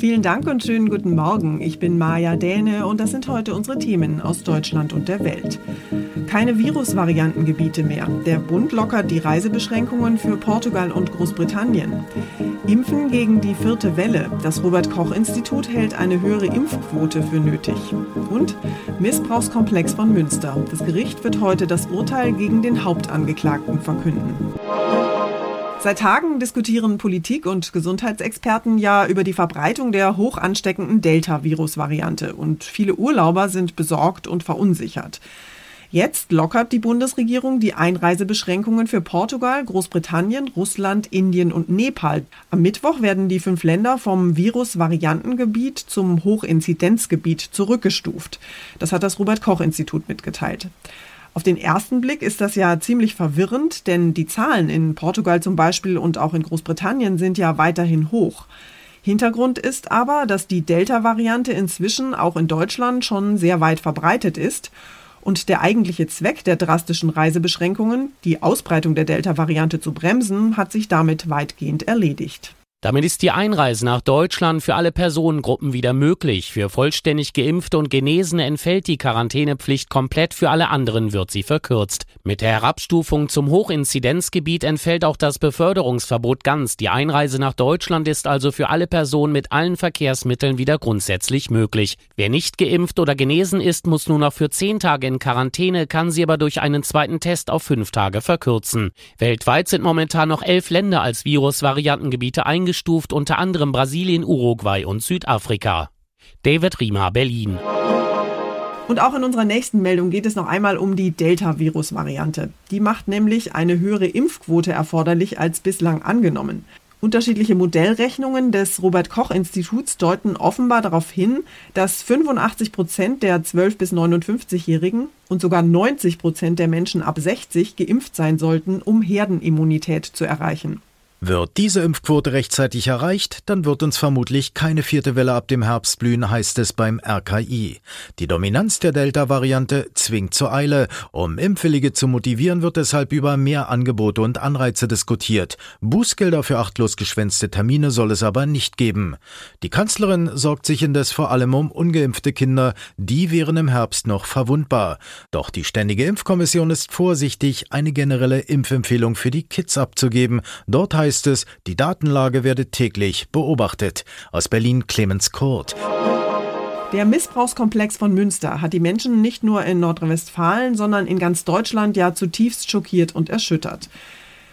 Vielen Dank und schönen guten Morgen. Ich bin Maja Däne und das sind heute unsere Themen aus Deutschland und der Welt. Keine Virusvariantengebiete mehr. Der Bund lockert die Reisebeschränkungen für Portugal und Großbritannien. Impfen gegen die vierte Welle. Das Robert Koch Institut hält eine höhere Impfquote für nötig. Und Missbrauchskomplex von Münster. Das Gericht wird heute das Urteil gegen den Hauptangeklagten verkünden. Seit Tagen diskutieren Politik und Gesundheitsexperten ja über die Verbreitung der hoch ansteckenden Delta-Virus-Variante und viele Urlauber sind besorgt und verunsichert. Jetzt lockert die Bundesregierung die Einreisebeschränkungen für Portugal, Großbritannien, Russland, Indien und Nepal. Am Mittwoch werden die fünf Länder vom Virus-Variantengebiet zum Hochinzidenzgebiet zurückgestuft. Das hat das Robert Koch Institut mitgeteilt. Auf den ersten Blick ist das ja ziemlich verwirrend, denn die Zahlen in Portugal zum Beispiel und auch in Großbritannien sind ja weiterhin hoch. Hintergrund ist aber, dass die Delta-Variante inzwischen auch in Deutschland schon sehr weit verbreitet ist und der eigentliche Zweck der drastischen Reisebeschränkungen, die Ausbreitung der Delta-Variante zu bremsen, hat sich damit weitgehend erledigt. Damit ist die Einreise nach Deutschland für alle Personengruppen wieder möglich. Für vollständig Geimpfte und Genesene entfällt die Quarantänepflicht komplett, für alle anderen wird sie verkürzt. Mit der Herabstufung zum Hochinzidenzgebiet entfällt auch das Beförderungsverbot ganz. Die Einreise nach Deutschland ist also für alle Personen mit allen Verkehrsmitteln wieder grundsätzlich möglich. Wer nicht geimpft oder genesen ist, muss nur noch für zehn Tage in Quarantäne, kann sie aber durch einen zweiten Test auf fünf Tage verkürzen. Weltweit sind momentan noch elf Länder als Virusvariantengebiete eingeschränkt eingestuft, unter anderem Brasilien, Uruguay und Südafrika. David Riemer, Berlin. Und auch in unserer nächsten Meldung geht es noch einmal um die Delta-Virus-Variante. Die macht nämlich eine höhere Impfquote erforderlich als bislang angenommen. Unterschiedliche Modellrechnungen des Robert Koch Instituts deuten offenbar darauf hin, dass 85 Prozent der 12 bis 59-Jährigen und sogar 90 Prozent der Menschen ab 60 geimpft sein sollten, um Herdenimmunität zu erreichen. Wird diese Impfquote rechtzeitig erreicht, dann wird uns vermutlich keine vierte Welle ab dem Herbst blühen, heißt es beim RKI. Die Dominanz der Delta-Variante zwingt zur Eile. Um Impfwillige zu motivieren, wird deshalb über mehr Angebote und Anreize diskutiert. Bußgelder für achtlos geschwänzte Termine soll es aber nicht geben. Die Kanzlerin sorgt sich indes vor allem um ungeimpfte Kinder, die wären im Herbst noch verwundbar. Doch die Ständige Impfkommission ist vorsichtig, eine generelle Impfempfehlung für die Kids abzugeben. Dort heißt heißt es, die Datenlage werde täglich beobachtet. Aus Berlin Clemens Kurt. Der Missbrauchskomplex von Münster hat die Menschen nicht nur in Nordrhein-Westfalen, sondern in ganz Deutschland ja zutiefst schockiert und erschüttert.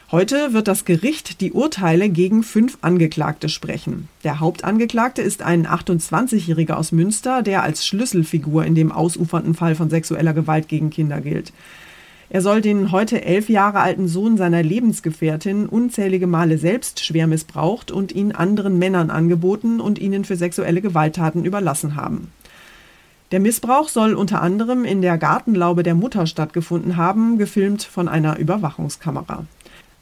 Heute wird das Gericht die Urteile gegen fünf Angeklagte sprechen. Der Hauptangeklagte ist ein 28-Jähriger aus Münster, der als Schlüsselfigur in dem ausufernden Fall von sexueller Gewalt gegen Kinder gilt. Er soll den heute elf Jahre alten Sohn seiner Lebensgefährtin unzählige Male selbst schwer missbraucht und ihn anderen Männern angeboten und ihnen für sexuelle Gewalttaten überlassen haben. Der Missbrauch soll unter anderem in der Gartenlaube der Mutter stattgefunden haben, gefilmt von einer Überwachungskamera.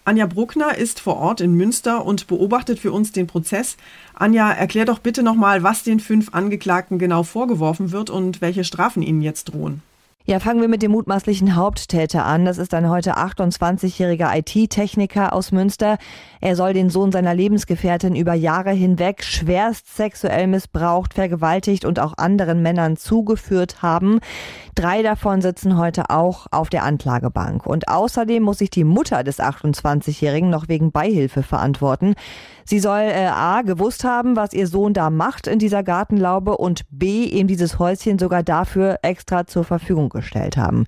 Anja Bruckner ist vor Ort in Münster und beobachtet für uns den Prozess. Anja, erklär doch bitte nochmal, was den fünf Angeklagten genau vorgeworfen wird und welche Strafen ihnen jetzt drohen. Ja, fangen wir mit dem mutmaßlichen Haupttäter an. Das ist ein heute 28-jähriger IT-Techniker aus Münster. Er soll den Sohn seiner Lebensgefährtin über Jahre hinweg schwerst sexuell missbraucht, vergewaltigt und auch anderen Männern zugeführt haben. Drei davon sitzen heute auch auf der Anklagebank. Und außerdem muss sich die Mutter des 28-Jährigen noch wegen Beihilfe verantworten. Sie soll äh, A gewusst haben, was ihr Sohn da macht in dieser Gartenlaube und B eben dieses Häuschen sogar dafür extra zur Verfügung gestellt haben.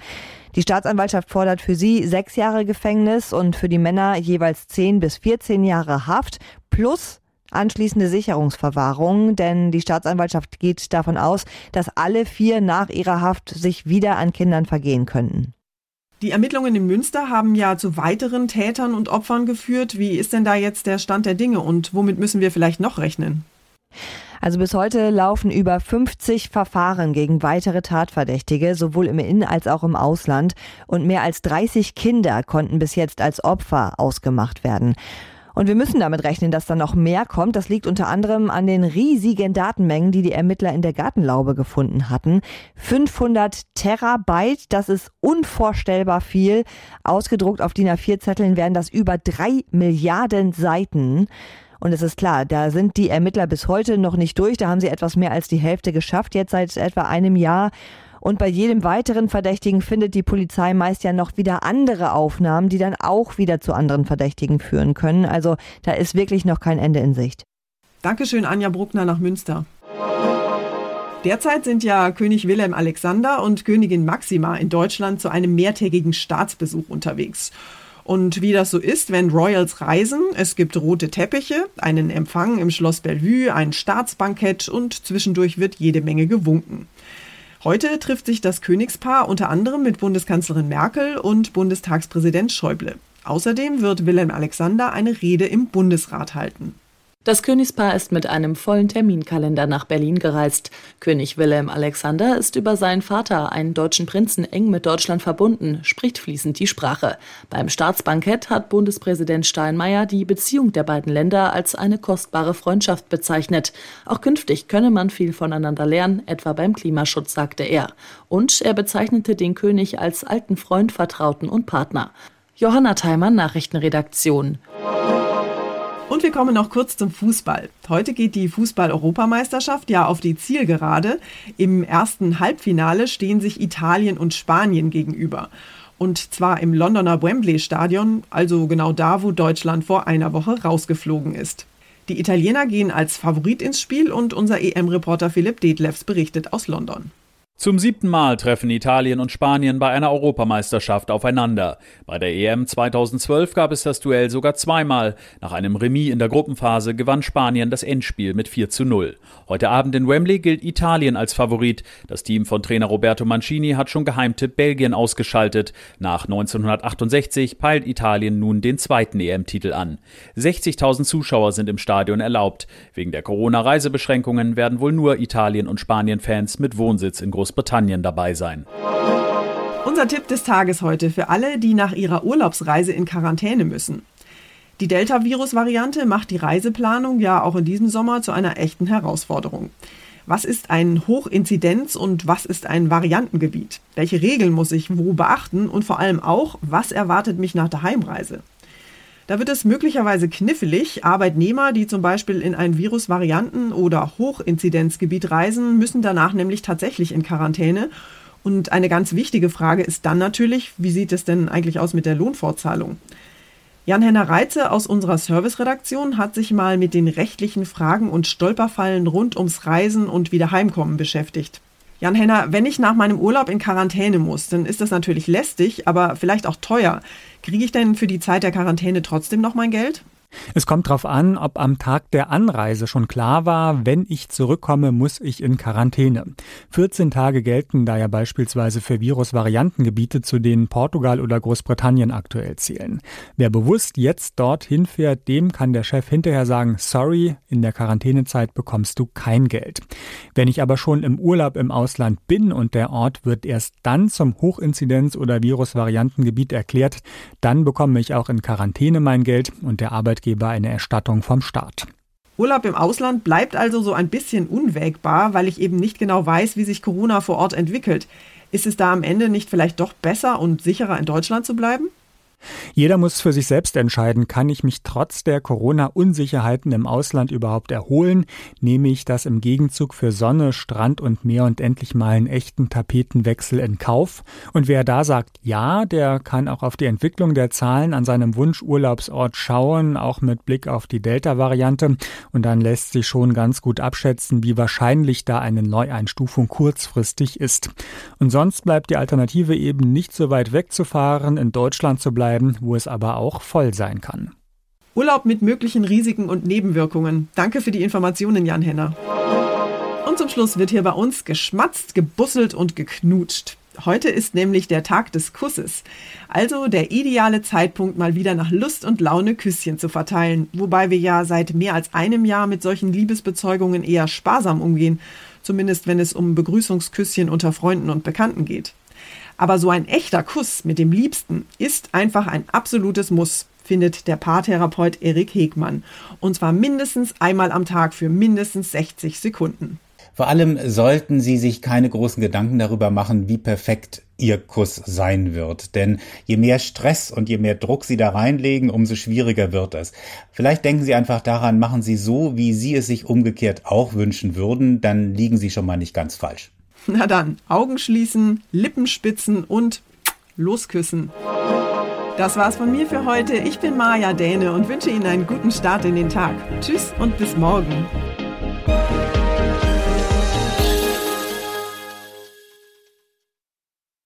Die Staatsanwaltschaft fordert für sie sechs Jahre Gefängnis und für die Männer jeweils zehn bis 14 Jahre Haft plus anschließende Sicherungsverwahrung, denn die Staatsanwaltschaft geht davon aus, dass alle vier nach ihrer Haft sich wieder an Kindern vergehen könnten. Die Ermittlungen in Münster haben ja zu weiteren Tätern und Opfern geführt. Wie ist denn da jetzt der Stand der Dinge und womit müssen wir vielleicht noch rechnen? Also bis heute laufen über 50 Verfahren gegen weitere Tatverdächtige, sowohl im In- als auch im Ausland. Und mehr als 30 Kinder konnten bis jetzt als Opfer ausgemacht werden. Und wir müssen damit rechnen, dass da noch mehr kommt. Das liegt unter anderem an den riesigen Datenmengen, die die Ermittler in der Gartenlaube gefunden hatten. 500 Terabyte, das ist unvorstellbar viel. Ausgedruckt auf DIN A4-Zetteln wären das über drei Milliarden Seiten. Und es ist klar, da sind die Ermittler bis heute noch nicht durch. Da haben sie etwas mehr als die Hälfte geschafft, jetzt seit etwa einem Jahr. Und bei jedem weiteren Verdächtigen findet die Polizei meist ja noch wieder andere Aufnahmen, die dann auch wieder zu anderen Verdächtigen führen können. Also da ist wirklich noch kein Ende in Sicht. Dankeschön, Anja Bruckner nach Münster. Derzeit sind ja König Wilhelm Alexander und Königin Maxima in Deutschland zu einem mehrtägigen Staatsbesuch unterwegs. Und wie das so ist, wenn Royals reisen, es gibt rote Teppiche, einen Empfang im Schloss Bellevue, ein Staatsbankett und zwischendurch wird jede Menge gewunken. Heute trifft sich das Königspaar unter anderem mit Bundeskanzlerin Merkel und Bundestagspräsident Schäuble. Außerdem wird Wilhelm Alexander eine Rede im Bundesrat halten. Das Königspaar ist mit einem vollen Terminkalender nach Berlin gereist. König Wilhelm Alexander ist über seinen Vater, einen deutschen Prinzen, eng mit Deutschland verbunden, spricht fließend die Sprache. Beim Staatsbankett hat Bundespräsident Steinmeier die Beziehung der beiden Länder als eine kostbare Freundschaft bezeichnet. Auch künftig könne man viel voneinander lernen, etwa beim Klimaschutz, sagte er. Und er bezeichnete den König als alten Freund, Vertrauten und Partner. Johanna Theimann, Nachrichtenredaktion. Und wir kommen noch kurz zum Fußball. Heute geht die Fußball-Europameisterschaft ja auf die Zielgerade. Im ersten Halbfinale stehen sich Italien und Spanien gegenüber. Und zwar im Londoner Wembley Stadion, also genau da, wo Deutschland vor einer Woche rausgeflogen ist. Die Italiener gehen als Favorit ins Spiel und unser EM-Reporter Philipp Detlefs berichtet aus London. Zum siebten Mal treffen Italien und Spanien bei einer Europameisterschaft aufeinander. Bei der EM 2012 gab es das Duell sogar zweimal. Nach einem Remis in der Gruppenphase gewann Spanien das Endspiel mit 4 zu 0. Heute Abend in Wembley gilt Italien als Favorit. Das Team von Trainer Roberto Mancini hat schon Geheimtipp Belgien ausgeschaltet. Nach 1968 peilt Italien nun den zweiten EM-Titel an. 60.000 Zuschauer sind im Stadion erlaubt. Wegen der Corona-Reisebeschränkungen werden wohl nur Italien- und Spanien-Fans mit Wohnsitz in Großbritannien Großbritannien dabei sein. Unser Tipp des Tages heute für alle, die nach ihrer Urlaubsreise in Quarantäne müssen. Die Delta-Virus-Variante macht die Reiseplanung ja auch in diesem Sommer zu einer echten Herausforderung. Was ist ein Hochinzidenz- und was ist ein Variantengebiet? Welche Regeln muss ich wo beachten? Und vor allem auch, was erwartet mich nach der Heimreise? Da wird es möglicherweise knifflig. Arbeitnehmer, die zum Beispiel in ein Virusvarianten- oder Hochinzidenzgebiet reisen, müssen danach nämlich tatsächlich in Quarantäne. Und eine ganz wichtige Frage ist dann natürlich, wie sieht es denn eigentlich aus mit der Lohnfortzahlung? Jan-Henner Reitze aus unserer Serviceredaktion hat sich mal mit den rechtlichen Fragen und Stolperfallen rund ums Reisen und Wiederheimkommen beschäftigt. Jan-Henner, wenn ich nach meinem Urlaub in Quarantäne muss, dann ist das natürlich lästig, aber vielleicht auch teuer. Kriege ich denn für die Zeit der Quarantäne trotzdem noch mein Geld? Es kommt darauf an, ob am Tag der Anreise schon klar war, wenn ich zurückkomme, muss ich in Quarantäne. 14 Tage gelten da ja beispielsweise für Virusvariantengebiete, zu denen Portugal oder Großbritannien aktuell zählen. Wer bewusst jetzt dorthin fährt, dem kann der Chef hinterher sagen, sorry, in der Quarantänezeit bekommst du kein Geld. Wenn ich aber schon im Urlaub im Ausland bin und der Ort wird erst dann zum Hochinzidenz- oder Virusvariantengebiet erklärt, dann bekomme ich auch in Quarantäne mein Geld und der Arbeitgeber Arbeitgeber eine Erstattung vom Staat. Urlaub im Ausland bleibt also so ein bisschen unwägbar, weil ich eben nicht genau weiß, wie sich Corona vor Ort entwickelt. Ist es da am Ende nicht vielleicht doch besser und sicherer in Deutschland zu bleiben? Jeder muss für sich selbst entscheiden, kann ich mich trotz der Corona-Unsicherheiten im Ausland überhaupt erholen? Nehme ich das im Gegenzug für Sonne, Strand und Meer und endlich mal einen echten Tapetenwechsel in Kauf? Und wer da sagt ja, der kann auch auf die Entwicklung der Zahlen an seinem Wunschurlaubsort schauen, auch mit Blick auf die Delta-Variante. Und dann lässt sich schon ganz gut abschätzen, wie wahrscheinlich da eine Neueinstufung kurzfristig ist. Und sonst bleibt die Alternative eben nicht so weit wegzufahren, in Deutschland zu bleiben bleiben, wo es aber auch voll sein kann. Urlaub mit möglichen Risiken und Nebenwirkungen. Danke für die Informationen, Jan Henner. Und zum Schluss wird hier bei uns geschmatzt, gebusselt und geknutscht. Heute ist nämlich der Tag des Kusses. Also der ideale Zeitpunkt, mal wieder nach Lust und Laune Küsschen zu verteilen. Wobei wir ja seit mehr als einem Jahr mit solchen Liebesbezeugungen eher sparsam umgehen. Zumindest wenn es um Begrüßungsküsschen unter Freunden und Bekannten geht. Aber so ein echter Kuss mit dem Liebsten ist einfach ein absolutes Muss, findet der Paartherapeut Erik Hegmann. Und zwar mindestens einmal am Tag für mindestens 60 Sekunden. Vor allem sollten Sie sich keine großen Gedanken darüber machen, wie perfekt Ihr Kuss sein wird. Denn je mehr Stress und je mehr Druck Sie da reinlegen, umso schwieriger wird es. Vielleicht denken Sie einfach daran, machen Sie so, wie Sie es sich umgekehrt auch wünschen würden, dann liegen Sie schon mal nicht ganz falsch. Na dann, Augen schließen, Lippen spitzen und losküssen. Das war's von mir für heute. Ich bin Maja Däne und wünsche Ihnen einen guten Start in den Tag. Tschüss und bis morgen.